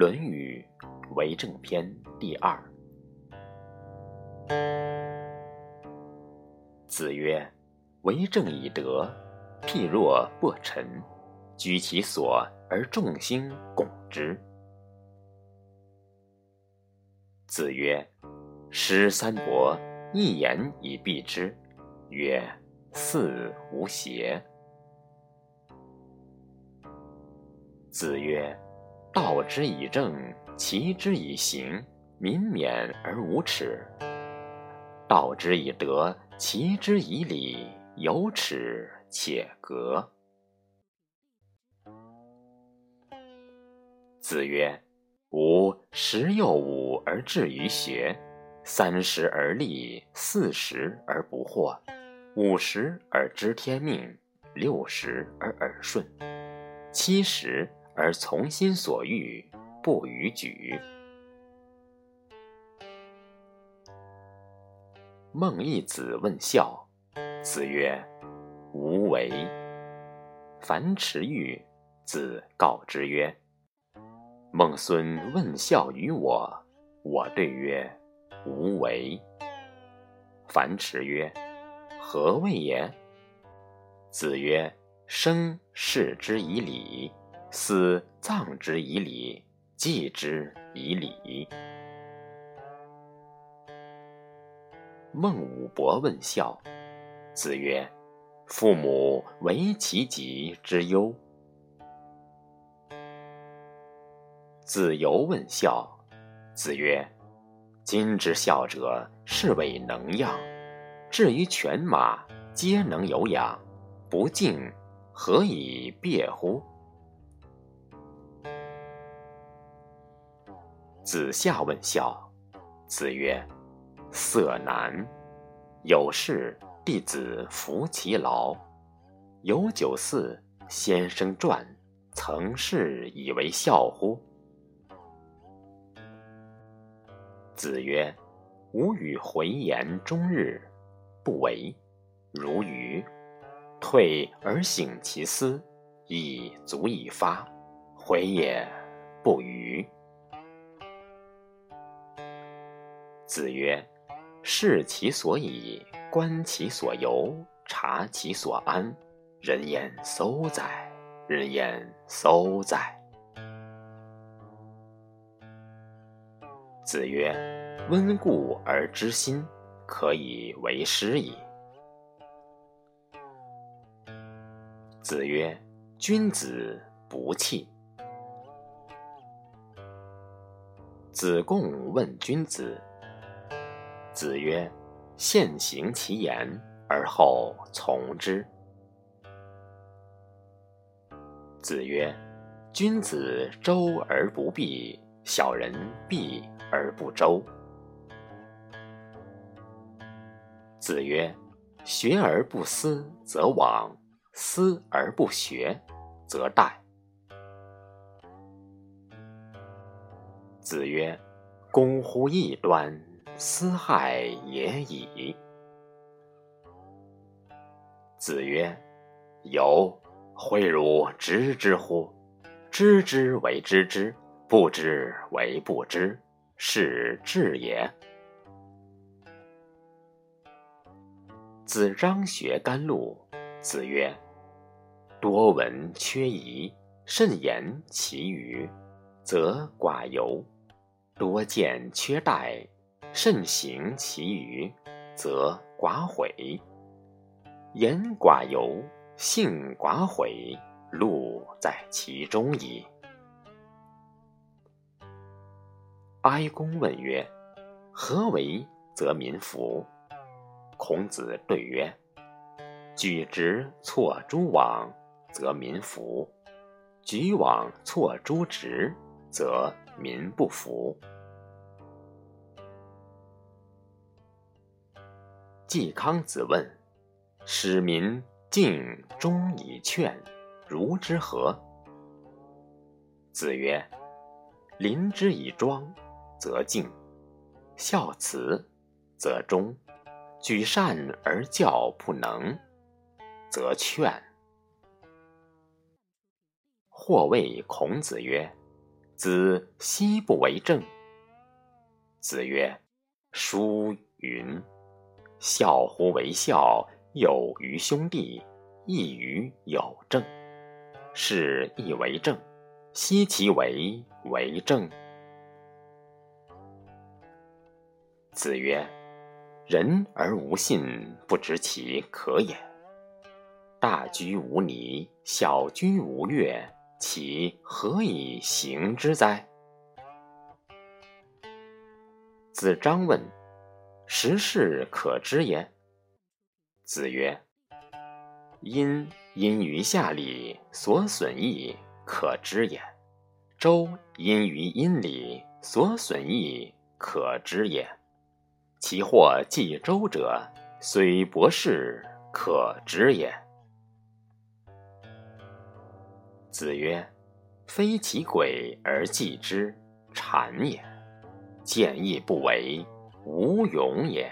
论语·为政篇第二。子曰：“为政以德，譬若薄尘，居其所而众星拱之。”子曰：“诗三伯，一言以蔽之，曰：‘似无邪。’”子曰。道之以政，齐之以刑，民免而无耻；道之以德，齐之以礼，有耻且格。子曰：“吾十有五而志于学，三十而立，四十而不惑，五十而知天命，六十而耳顺，七十。”而从心所欲，不逾矩。孟义子问孝，子曰：“无为。”樊迟欲，子告之曰：“孟孙问孝于我，我对曰：无为。”樊迟曰：“何谓也？”子曰：“生视之以礼。”死葬之以礼，祭之以礼。孟武伯问孝，子曰：“父母为其疾之忧。”子游问孝，子曰：“今之孝者，是谓能养。至于犬马，皆能有养，不敬，何以别乎？”子夏问孝，子曰：“色难。有事，弟子服其劳。有酒肆，先生传，曾是以为孝乎？”子曰：“吾与回言终日，不为。如愚，退而省其思，亦足以发。回也不愚。”子曰：“视其所以，观其所由，察其所安。人焉廋哉？人焉廋哉？”子曰：“温故而知新，可以为师矣。”子曰：“君子不器。”子贡问君子。子曰：“现行其言，而后从之。”子曰：“君子周而不避，小人避而不周。”子曰：“学而不思则罔，思而不学则殆。”子曰：“攻乎异端。”斯害也已。子曰：“由，诲汝知之乎？知之为知之，不知为不知，是智也。”子张学甘露。子曰：“多闻缺仪，慎言其余，则寡尤；多见缺殆。”慎行其余，则寡悔；言寡尤，信寡悔，路在其中矣。哀公问曰：“何为则民服？”孔子对曰：“举直错诸枉，则民服；举枉错诸直，则民不服。”季康子问：“使民敬忠以劝，如之何？”子曰：“临之以庄，则敬；孝慈，则忠；举善而教不能，则劝。”或谓孔子曰：“子奚不为政？”子曰：“书云：‘孝乎为孝，有于兄弟，义于有政。’是亦为政，奚其为为政？”子曰：“人而无信，不知其可也。大居无泥，小居无月，其何以行之哉？”子张问：“时事可知也？”子曰：“殷因于下礼，所损益可知也；周因于殷礼，所损益可知也。”其或继周者，虽博士，可知也。子曰：“非其鬼而祭之，谄也；见义不为，无勇也。”